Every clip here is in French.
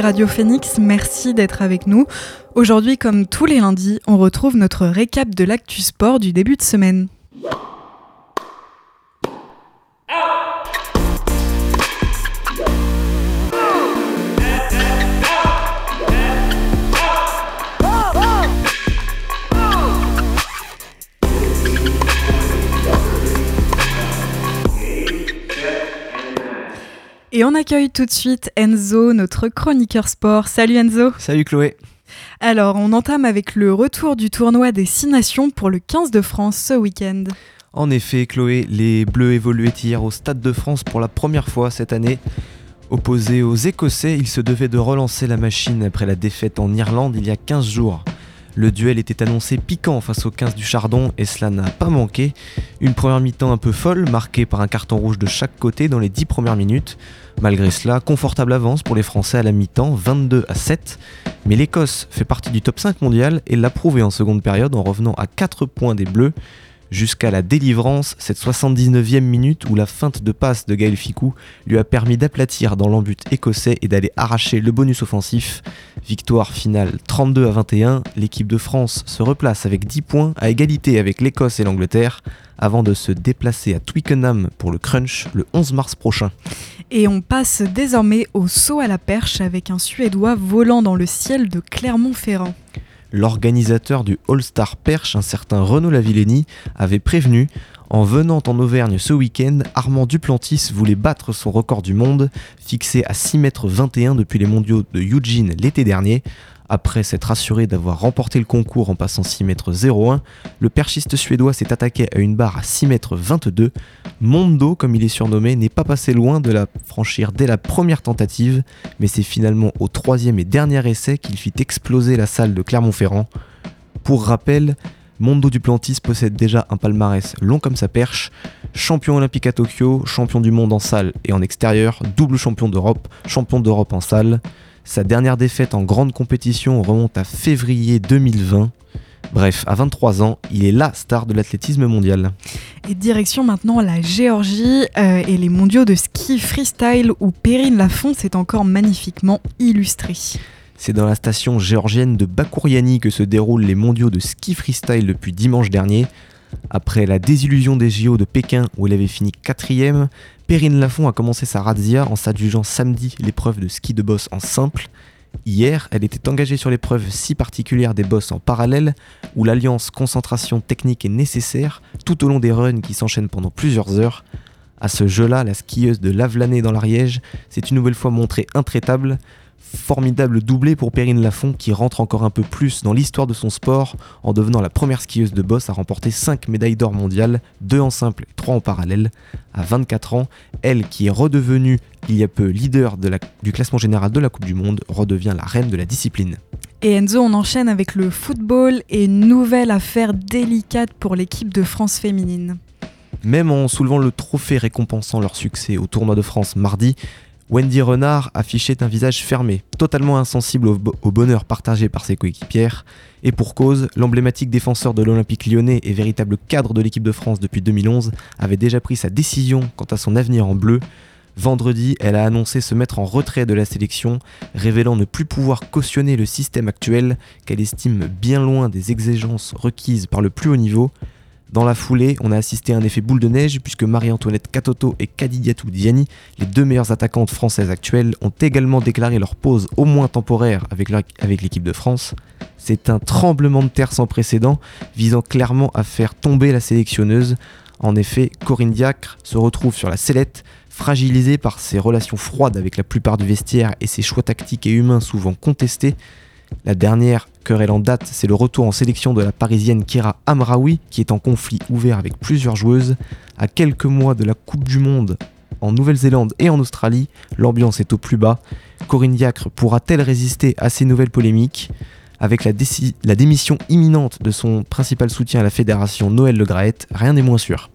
Radio Phoenix, merci d'être avec nous. Aujourd'hui, comme tous les lundis, on retrouve notre récap de l'actu sport du début de semaine. Et on accueille tout de suite Enzo, notre chroniqueur sport. Salut Enzo. Salut Chloé. Alors, on entame avec le retour du tournoi des Six Nations pour le 15 de France ce week-end. En effet, Chloé, les Bleus évoluaient hier au Stade de France pour la première fois cette année. Opposés aux Écossais, ils se devaient de relancer la machine après la défaite en Irlande il y a 15 jours. Le duel était annoncé piquant face aux 15 du Chardon et cela n'a pas manqué. Une première mi-temps un peu folle, marquée par un carton rouge de chaque côté dans les 10 premières minutes. Malgré cela, confortable avance pour les Français à la mi-temps, 22 à 7. Mais l'Écosse fait partie du top 5 mondial et l'a prouvé en seconde période en revenant à 4 points des Bleus jusqu'à la délivrance, cette 79e minute où la feinte de passe de Gaël Ficou lui a permis d'aplatir dans l'embut écossais et d'aller arracher le bonus offensif. Victoire finale 32 à 21, l'équipe de France se replace avec 10 points à égalité avec l'Écosse et l'Angleterre avant de se déplacer à Twickenham pour le crunch le 11 mars prochain. Et on passe désormais au saut à la perche avec un Suédois volant dans le ciel de Clermont-Ferrand. L'organisateur du All-Star Perche, un certain Renaud Lavillenie, avait prévenu en venant en Auvergne ce week-end, Armand Duplantis voulait battre son record du monde, fixé à 6,21 m depuis les mondiaux de Eugene l'été dernier. Après s'être assuré d'avoir remporté le concours en passant 6 m 01, le perchiste suédois s'est attaqué à une barre à 6 m 22. Mondo, comme il est surnommé, n'est pas passé loin de la franchir dès la première tentative, mais c'est finalement au troisième et dernier essai qu'il fit exploser la salle de Clermont-Ferrand. Pour rappel, Mondo Duplantis possède déjà un palmarès long comme sa perche, champion olympique à Tokyo, champion du monde en salle et en extérieur, double champion d'Europe, champion d'Europe en salle. Sa dernière défaite en grande compétition remonte à février 2020. Bref, à 23 ans, il est la star de l'athlétisme mondial. Et direction maintenant la Géorgie euh, et les mondiaux de ski freestyle où Perrine Lafont s'est encore magnifiquement illustrée. C'est dans la station géorgienne de Bakouriani que se déroulent les mondiaux de ski freestyle depuis dimanche dernier. Après la désillusion des JO de Pékin où elle avait fini quatrième, Perrine Lafont a commencé sa razzia en s'adjugeant samedi l'épreuve de ski de boss en simple. Hier, elle était engagée sur l'épreuve si particulière des bosses en parallèle, où l'alliance concentration technique est nécessaire tout au long des runs qui s'enchaînent pendant plusieurs heures. À ce jeu-là, la skieuse de Lavelanet dans l'Ariège s'est une nouvelle fois montrée intraitable, Formidable doublé pour Perrine Lafont qui rentre encore un peu plus dans l'histoire de son sport en devenant la première skieuse de boss à remporter 5 médailles d'or mondiales, 2 en simple et 3 en parallèle. À 24 ans, elle qui est redevenue il y a peu leader du classement général de la Coupe du Monde redevient la reine de la discipline. Et Enzo, on enchaîne avec le football et une nouvelle affaire délicate pour l'équipe de France féminine. Même en soulevant le trophée récompensant leur succès au tournoi de France mardi, Wendy Renard affichait un visage fermé, totalement insensible au, bonheur partagé par ses coéquipières, et pour cause, l'emblématique défenseur de l'Olympique lyonnais et véritable cadre de l'équipe de France depuis 2011 avait déjà pris sa décision quant à son avenir en bleu. Vendredi, elle a annoncé se mettre en retrait de la sélection, révélant ne plus pouvoir cautionner le système actuel qu'elle estime bien loin des exigences requises par le plus haut niveau. Dans la foulée, on a assisté à un effet boule de neige puisque Marie-Antoinette Katoto et Kadidiatou Diani, les deux meilleures attaquantes françaises actuelles, ont également déclaré leur pause au moins temporaire avec l'équipe de France. C'est un tremblement de terre sans précédent visant clairement à faire tomber la sélectionneuse. En effet, Corinne Diacre se retrouve sur la sellette, fragilisée par ses relations froides avec la plupart du vestiaire et ses choix tactiques et humains souvent contestés. La dernière querelle en date, c'est le retour en sélection de la parisienne Kira Amraoui, qui est en conflit ouvert avec plusieurs joueuses. À quelques mois de la Coupe du Monde en Nouvelle-Zélande et en Australie, l'ambiance est au plus bas. Corinne Diacre pourra-t-elle résister à ces nouvelles polémiques? Avec la, la, démission imminente de son principal soutien à la fédération Noël Le Graët, rien n'est moins sûr.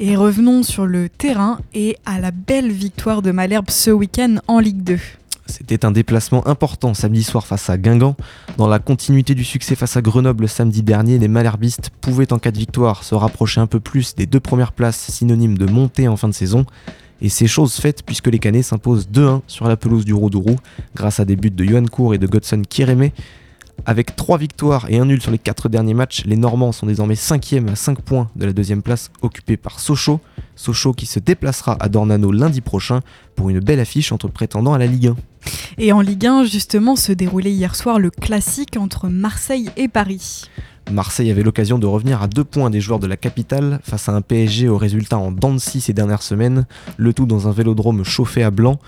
Et revenons sur le terrain et à la belle victoire de Malherbe ce week-end en Ligue 2. C'était un déplacement important samedi soir face à Guingamp. Dans la continuité du succès face à Grenoble samedi dernier, les Malherbistes pouvaient en cas de victoire se rapprocher un peu plus des deux premières places synonymes de montée en fin de saison. Et c'est chose faite puisque les Canets s'imposent 2-1 sur la pelouse du Rodourou grâce à des buts de Johan Cour et de Godson Kireme. Avec 3 victoires et un nul sur les 4 derniers matchs, les Normands sont désormais 5e à 5 points de la deuxième place occupée par Sochaux. Sochaux qui se déplacera à Dornano lundi prochain pour une belle affiche entre prétendants à la Ligue 1. Et en Ligue 1, justement, se déroulait hier soir le classique entre Marseille et Paris. Marseille avait l'occasion de revenir à deux points des joueurs de la capitale face à un PSG au résultat en dents ces dernières semaines, le tout dans un vélodrome chauffé à blanc.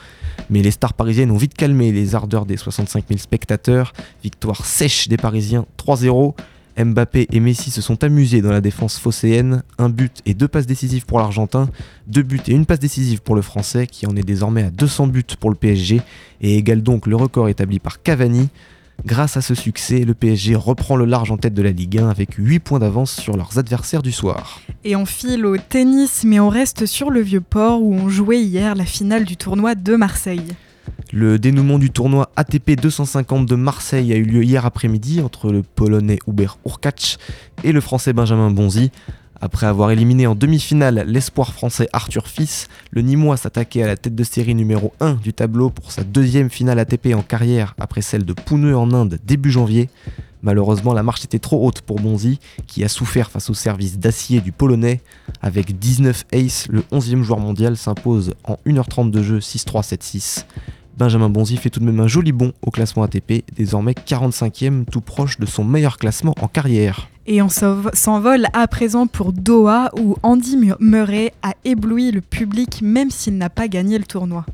Mais les stars parisiennes ont vite calmé les ardeurs des 65 000 spectateurs. Victoire sèche des Parisiens 3-0. Mbappé et Messi se sont amusés dans la défense phocéenne. Un but et deux passes décisives pour l'Argentin. Deux buts et une passe décisive pour le Français qui en est désormais à 200 buts pour le PSG et égale donc le record établi par Cavani. Grâce à ce succès, le PSG reprend le large en tête de la Ligue 1 avec 8 points d'avance sur leurs adversaires du soir. Et on file au tennis, mais on reste sur le vieux port où on jouait hier la finale du tournoi de Marseille. Le dénouement du tournoi ATP 250 de Marseille a eu lieu hier après-midi entre le Polonais Hubert Urkacz et le Français Benjamin Bonzi. Après avoir éliminé en demi-finale l'espoir français Arthur Fils, le Nîmois s'attaquait à la tête de série numéro 1 du tableau pour sa deuxième finale ATP en carrière après celle de Pune en Inde début janvier. Malheureusement, la marche était trop haute pour Bonzi, qui a souffert face au service d'acier du Polonais. Avec 19 aces, le 11e joueur mondial s'impose en 1h30 de jeu 6-3, 7-6. Benjamin Bonzi fait tout de même un joli bond au classement ATP, désormais 45e, tout proche de son meilleur classement en carrière. Et on s'envole à présent pour Doha où Andy Murray a ébloui le public même s'il n'a pas gagné le tournoi.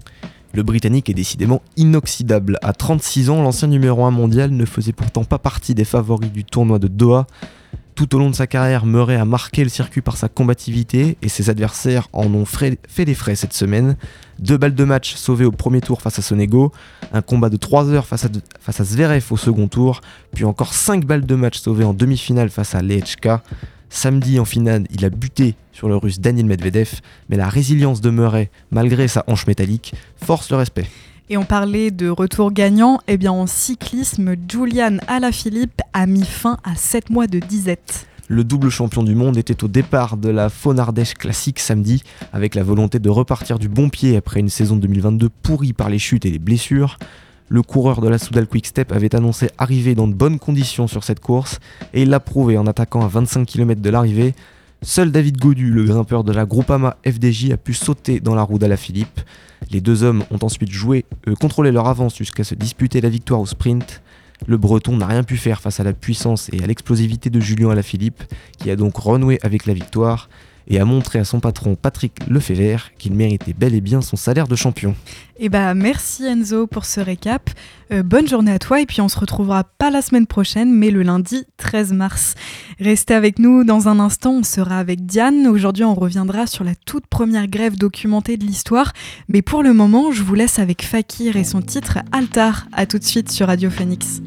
Le Britannique est décidément inoxydable. À 36 ans, l'ancien numéro 1 mondial ne faisait pourtant pas partie des favoris du tournoi de Doha. Tout au long de sa carrière, Murray a marqué le circuit par sa combativité et ses adversaires en ont fait les frais cette semaine. Deux balles de match sauvées au premier tour face à Sonego, un combat de 3 heures face à, face à Zverev au second tour, puis encore 5 balles de match sauvées en demi-finale face à Lechka. Samedi en finale, il a buté sur le russe Daniel Medvedev, mais la résilience de Murray, malgré sa hanche métallique, force le respect. Et on parlait de retour gagnant, et eh bien en cyclisme, Julian Alaphilippe a mis fin à 7 mois de disette. Le double champion du monde était au départ de la Faune-Ardèche classique samedi, avec la volonté de repartir du bon pied après une saison 2022 pourrie par les chutes et les blessures. Le coureur de la Soudal Quick Step avait annoncé arriver dans de bonnes conditions sur cette course, et il l'a prouvé en attaquant à 25 km de l'arrivée. Seul David Godu, le grimpeur de la Groupama FDJ, a pu sauter dans la roue d'Alaphilippe. Les deux hommes ont ensuite joué, euh, contrôlé leur avance jusqu'à se disputer la victoire au sprint. Le Breton n'a rien pu faire face à la puissance et à l'explosivité de Julien Alaphilippe, qui a donc renoué avec la victoire et a montré à son patron Patrick Lefebvre qu'il méritait bel et bien son salaire de champion. Et eh bah merci Enzo pour ce récap. Euh, bonne journée à toi et puis on se retrouvera pas la semaine prochaine mais le lundi 13 mars. Restez avec nous dans un instant, on sera avec Diane. Aujourd'hui on reviendra sur la toute première grève documentée de l'histoire. Mais pour le moment je vous laisse avec Fakir et son titre Altar. A tout de suite sur Radio Phoenix.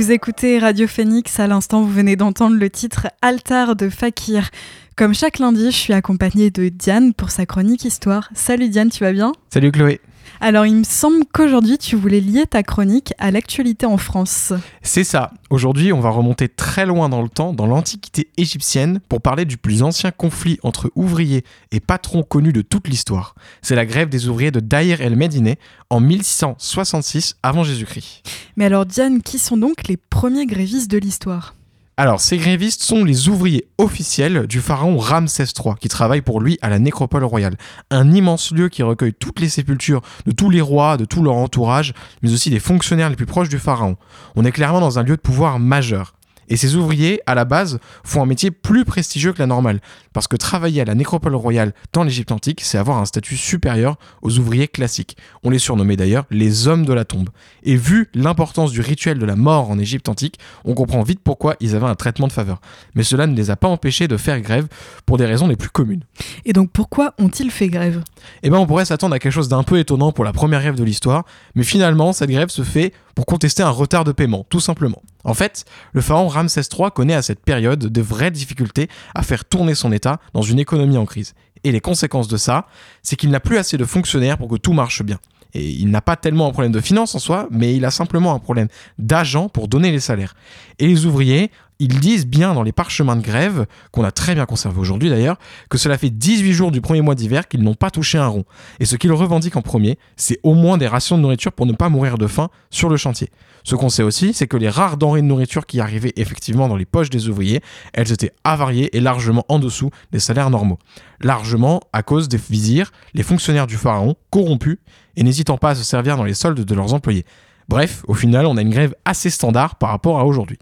Vous écoutez Radio Phoenix, à l'instant vous venez d'entendre le titre Altar de Fakir. Comme chaque lundi, je suis accompagnée de Diane pour sa chronique histoire. Salut Diane, tu vas bien? Salut Chloé. Alors, il me semble qu'aujourd'hui, tu voulais lier ta chronique à l'actualité en France. C'est ça. Aujourd'hui, on va remonter très loin dans le temps, dans l'Antiquité égyptienne, pour parler du plus ancien conflit entre ouvriers et patrons connus de toute l'histoire. C'est la grève des ouvriers de Daïr el-Médine en 1666 avant Jésus-Christ. Mais alors, Diane, qui sont donc les premiers grévistes de l'histoire? Alors, ces grévistes sont les ouvriers officiels du pharaon Ramsès III, qui travaillent pour lui à la nécropole royale, un immense lieu qui recueille toutes les sépultures de tous les rois, de tout leur entourage, mais aussi des fonctionnaires les plus proches du pharaon. On est clairement dans un lieu de pouvoir majeur. Et ces ouvriers, à la base, font un métier plus prestigieux que la normale, parce que travailler à la nécropole royale dans l'Égypte antique, c'est avoir un statut supérieur aux ouvriers classiques. On les surnommait d'ailleurs les hommes de la tombe. Et vu l'importance du rituel de la mort en Égypte antique, on comprend vite pourquoi ils avaient un traitement de faveur. Mais cela ne les a pas empêchés de faire grève pour des raisons les plus communes. Et donc pourquoi ont-ils fait grève? Eh bien on pourrait s'attendre à quelque chose d'un peu étonnant pour la première grève de l'histoire, mais finalement cette grève se fait pour contester un retard de paiement, tout simplement. En fait, le pharaon Ramsès III connaît à cette période de vraies difficultés à faire tourner son État dans une économie en crise. Et les conséquences de ça, c'est qu'il n'a plus assez de fonctionnaires pour que tout marche bien. Et il n'a pas tellement un problème de finance en soi, mais il a simplement un problème d'agents pour donner les salaires. Et les ouvriers, ils disent bien dans les parchemins de grève, qu'on a très bien conservé aujourd'hui d'ailleurs, que cela fait 18 jours du premier mois d'hiver qu'ils n'ont pas touché un rond. Et ce qu'ils revendiquent en premier, c'est au moins des rations de nourriture pour ne pas mourir de faim sur le chantier. Ce qu'on sait aussi, c'est que les rares denrées de nourriture qui arrivaient effectivement dans les poches des ouvriers, elles étaient avariées et largement en dessous des salaires normaux. Largement à cause des vizirs, les fonctionnaires du pharaon, corrompus et n'hésitant pas à se servir dans les soldes de leurs employés. Bref, au final, on a une grève assez standard par rapport à aujourd'hui.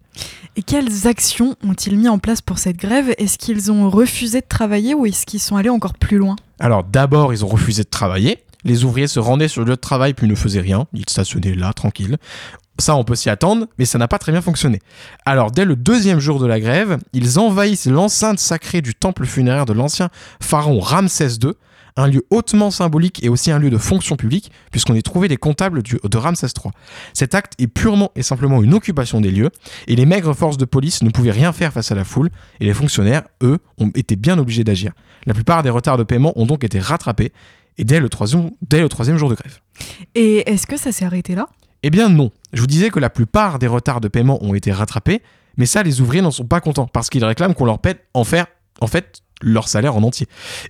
Et quelles actions ont-ils mis en place pour cette grève? Est-ce qu'ils ont refusé de travailler ou est-ce qu'ils sont allés encore plus loin? Alors d'abord, ils ont refusé de travailler. Les ouvriers se rendaient sur le lieu de travail puis ne faisaient rien. Ils stationnaient là, tranquilles. Ça, on peut s'y attendre, mais ça n'a pas très bien fonctionné. Alors, dès le deuxième jour de la grève, ils envahissent l'enceinte sacrée du temple funéraire de l'ancien pharaon Ramsès II, un lieu hautement symbolique et aussi un lieu de fonction publique, puisqu'on y trouvait les comptables de Ramsès III. Cet acte est purement et simplement une occupation des lieux, et les maigres forces de police ne pouvaient rien faire face à la foule, et les fonctionnaires, eux, ont été bien obligés d'agir. La plupart des retards de paiement ont donc été rattrapés, et dès le troisième, dès le troisième jour de grève. Et est-ce que ça s'est arrêté là? Eh bien non. Je vous disais que la plupart des retards de paiement ont été rattrapés, mais ça, les ouvriers n'en sont pas contents parce qu'ils réclament qu'on leur pète en, faire, en fait leur salaire en entier.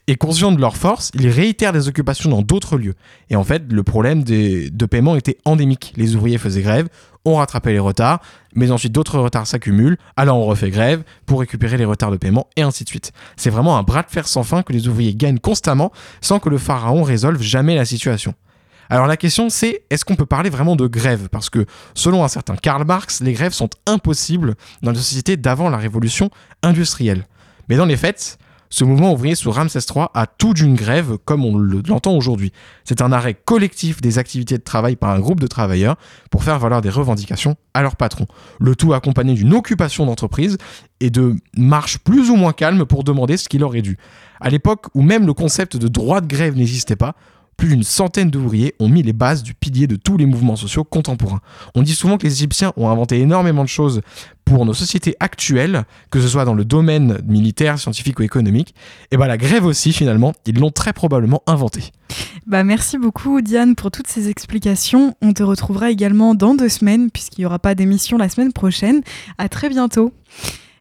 Et conscients de leur force, ils réitèrent des occupations dans d'autres lieux. Et en fait, le problème de paiement était endémique. Les ouvriers faisaient grève, on rattrapait les retards, mais ensuite d'autres retards s'accumulent, alors on refait grève pour récupérer les retards de paiement, et ainsi de suite. C'est vraiment un bras de fer sans fin que les ouvriers gagnent constamment sans que le pharaon résolve jamais la situation. Alors la question c'est est-ce qu'on peut parler vraiment de grève? Parce que selon un certain Karl Marx, les grèves sont impossibles dans les sociétés d'avant la révolution industrielle. Mais dans les faits, ce mouvement ouvrier sous Ramsès III a tout d'une grève comme on l'entend aujourd'hui. C'est un arrêt collectif des activités de travail par un groupe de travailleurs pour faire valoir des revendications à leur patron. Le tout accompagné d'une occupation d'entreprise et de marches plus ou moins calmes pour demander ce qu'il aurait dû. À l'époque où même le concept de droit de grève n'existait pas, plus d'une centaine d'ouvriers ont mis les bases du pilier de tous les mouvements sociaux contemporains. On dit souvent que les Égyptiens ont inventé énormément de choses pour nos sociétés actuelles, que ce soit dans le domaine militaire, scientifique ou économique. Et bien la grève aussi, finalement, ils l'ont très probablement inventée. Bah merci beaucoup Diane pour toutes ces explications. On te retrouvera également dans deux semaines puisqu'il n'y aura pas d'émission la semaine prochaine. À très bientôt.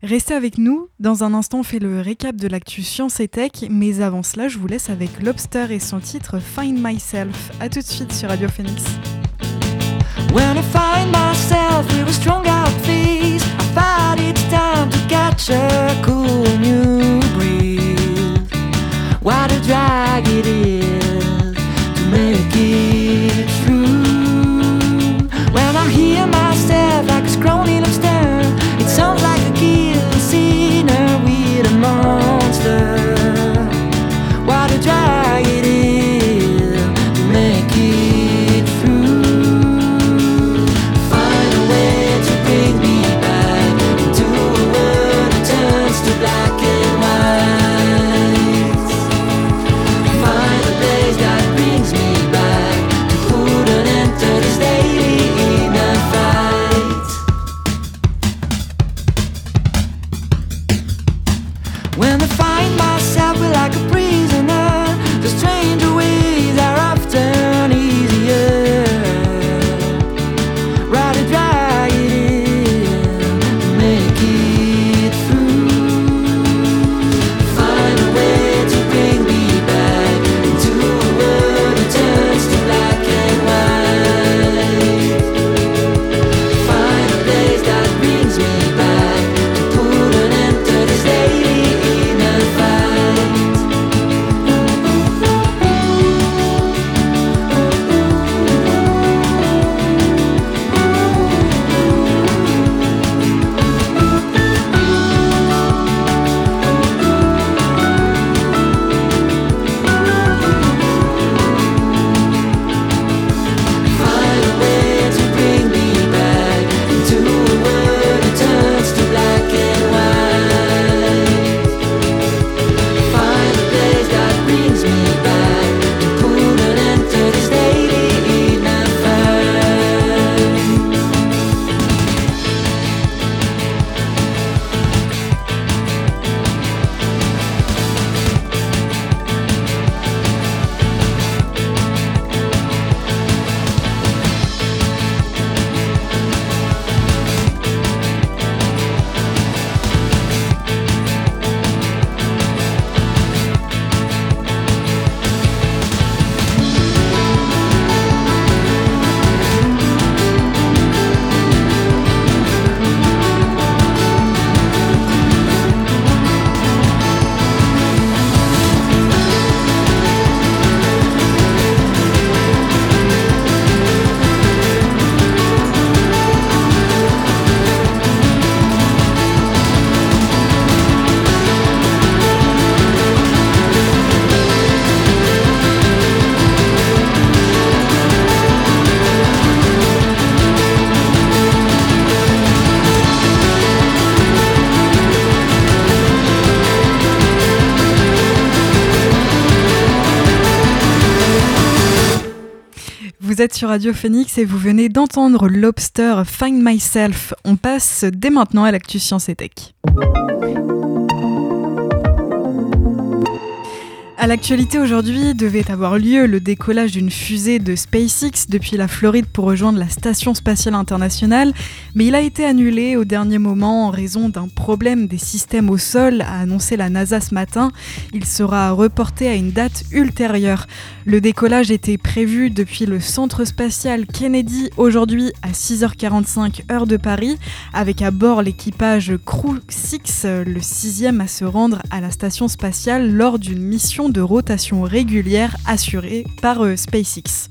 Restez avec nous. Dans un instant, on fait le récap de l'actu Science et Tech. Mais avant cela, je vous laisse avec Lobster et son titre Find Myself. A tout de suite sur Radio Phoenix. What a drag it is Vous êtes sur Radio Phoenix et vous venez d'entendre Lobster Find Myself. On passe dès maintenant à l'actu Science et Tech. À l'actualité aujourd'hui devait avoir lieu le décollage d'une fusée de SpaceX depuis la Floride pour rejoindre la Station spatiale internationale, mais il a été annulé au dernier moment en raison d'un problème des systèmes au sol, a annoncé la NASA ce matin. Il sera reporté à une date ultérieure. Le décollage était prévu depuis le centre spatial Kennedy aujourd'hui à 6h45 heure de Paris, avec à bord l'équipage Crew 6, le sixième à se rendre à la station spatiale lors d'une mission de rotation régulière assurée par euh, SpaceX.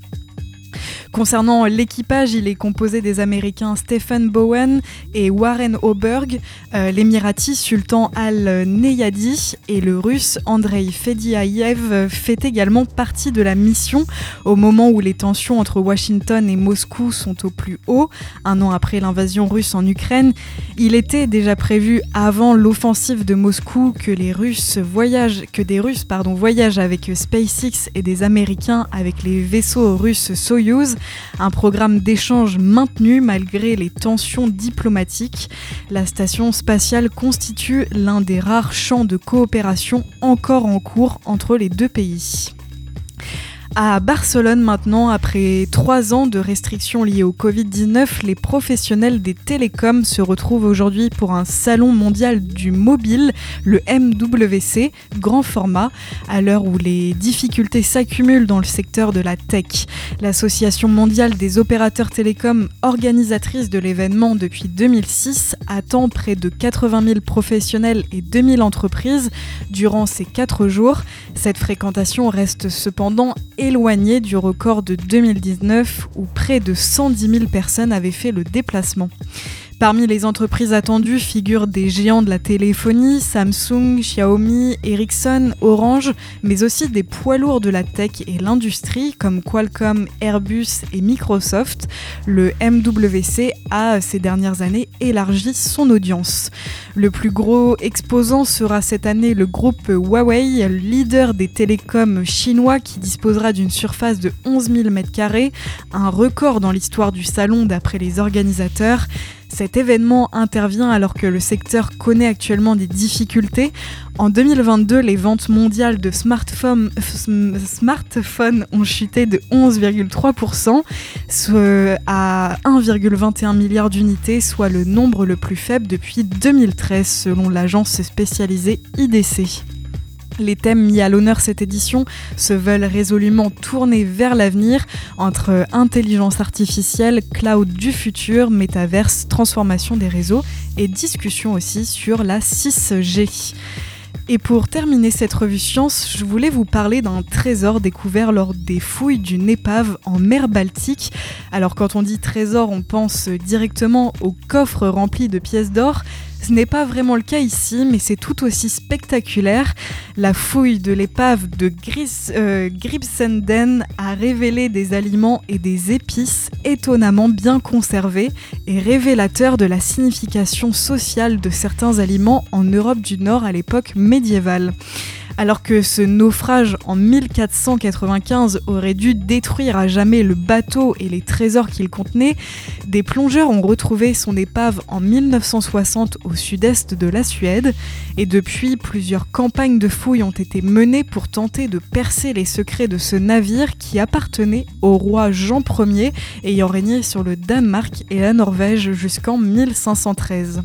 Concernant l'équipage, il est composé des Américains Stephen Bowen et Warren Oberg, euh, l'Émirati Sultan Al-Neyadi et le Russe Andrei Fediaev fait également partie de la mission au moment où les tensions entre Washington et Moscou sont au plus haut, un an après l'invasion russe en Ukraine. Il était déjà prévu avant l'offensive de Moscou que les Russes voyagent, que des Russes pardon, voyagent avec SpaceX et des Américains avec les vaisseaux russes Soyuz un programme d'échange maintenu malgré les tensions diplomatiques. La station spatiale constitue l'un des rares champs de coopération encore en cours entre les deux pays. À Barcelone maintenant, après trois ans de restrictions liées au Covid-19, les professionnels des télécoms se retrouvent aujourd'hui pour un salon mondial du mobile, le MWC, grand format, à l'heure où les difficultés s'accumulent dans le secteur de la tech. L'Association mondiale des opérateurs télécoms, organisatrice de l'événement depuis 2006, attend près de 80 000 professionnels et 2000 entreprises durant ces quatre jours. Cette fréquentation reste cependant éloigné du record de 2019 où près de 110 000 personnes avaient fait le déplacement. Parmi les entreprises attendues figurent des géants de la téléphonie, Samsung, Xiaomi, Ericsson, Orange, mais aussi des poids lourds de la tech et l'industrie comme Qualcomm, Airbus et Microsoft. Le MWC a ces dernières années élargi son audience. Le plus gros exposant sera cette année le groupe Huawei, leader des télécoms chinois qui disposera d'une surface de 11 000 m2, un record dans l'histoire du salon d'après les organisateurs. Cet événement intervient alors que le secteur connaît actuellement des difficultés. En 2022, les ventes mondiales de smartphones, ont chuté de 11,3%, à 1,21 milliard d'unités, soit le nombre le plus faible depuis 2013 selon l'agence spécialisée IDC. Les thèmes mis à l'honneur cette édition se veulent résolument tournés vers l'avenir entre intelligence artificielle, cloud du futur, métaverse, transformation des réseaux et discussion aussi sur la 6G. Et pour terminer cette revue science, je voulais vous parler d'un trésor découvert lors des fouilles d'une épave en mer Baltique. Alors quand on dit trésor, on pense directement au coffre rempli de pièces d'or, ce n'est pas vraiment le cas ici, mais c'est tout aussi spectaculaire. La fouille de l'épave de Gris, euh, Gripsenden a révélé des aliments et des épices étonnamment bien conservés et révélateurs de la signification sociale de certains aliments en Europe du Nord à l'époque médiévale. Alors que ce naufrage en 1495 aurait dû détruire à jamais le bateau et les trésors qu'il contenait, des plongeurs ont retrouvé son épave en 1960 au sud-est de la Suède, et depuis, plusieurs campagnes de fouilles ont été menées pour tenter de percer les secrets de ce navire qui appartenait au roi Jean Ier, ayant régné sur le Danemark et la Norvège jusqu'en 1513.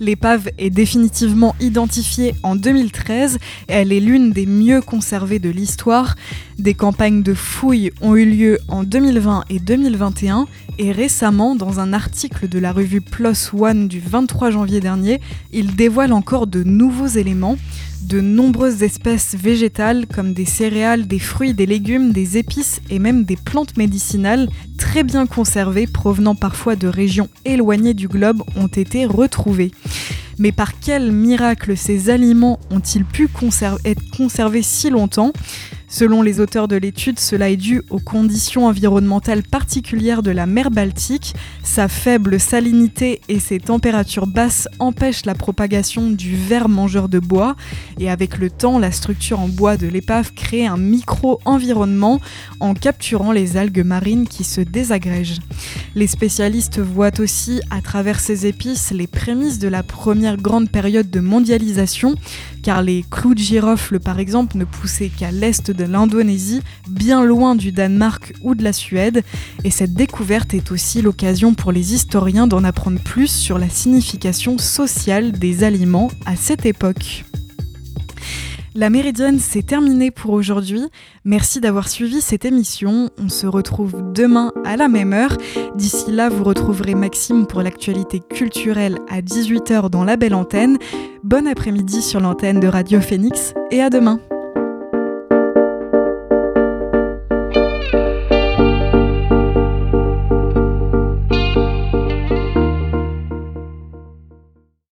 L'épave est définitivement identifiée en 2013 et elle est l'une des mieux conservées de l'histoire. Des campagnes de fouilles ont eu lieu en 2020 et 2021 et récemment, dans un article de la revue PLOS ONE du 23 janvier dernier, il dévoile encore de nouveaux éléments. De nombreuses espèces végétales comme des céréales, des fruits, des légumes, des épices et même des plantes médicinales très bien conservées provenant parfois de régions éloignées du globe ont été retrouvées. Mais par quel miracle ces aliments ont-ils pu être conservés si longtemps? Selon les auteurs de l'étude, cela est dû aux conditions environnementales particulières de la mer Baltique. Sa faible salinité et ses températures basses empêchent la propagation du ver mangeur de bois. Et avec le temps, la structure en bois de l'épave crée un micro-environnement en capturant les algues marines qui se désagrègent. Les spécialistes voient aussi à travers ces épices les prémices de la première grande période de mondialisation, car les clous de girofle par exemple ne poussaient qu'à l'est de l'Indonésie, bien loin du Danemark ou de la Suède, et cette découverte est aussi l'occasion pour les historiens d'en apprendre plus sur la signification sociale des aliments à cette époque. La Méridienne, c'est terminé pour aujourd'hui. Merci d'avoir suivi cette émission. On se retrouve demain à la même heure. D'ici là, vous retrouverez Maxime pour l'actualité culturelle à 18h dans la belle antenne. Bon après-midi sur l'antenne de Radio Phoenix et à demain.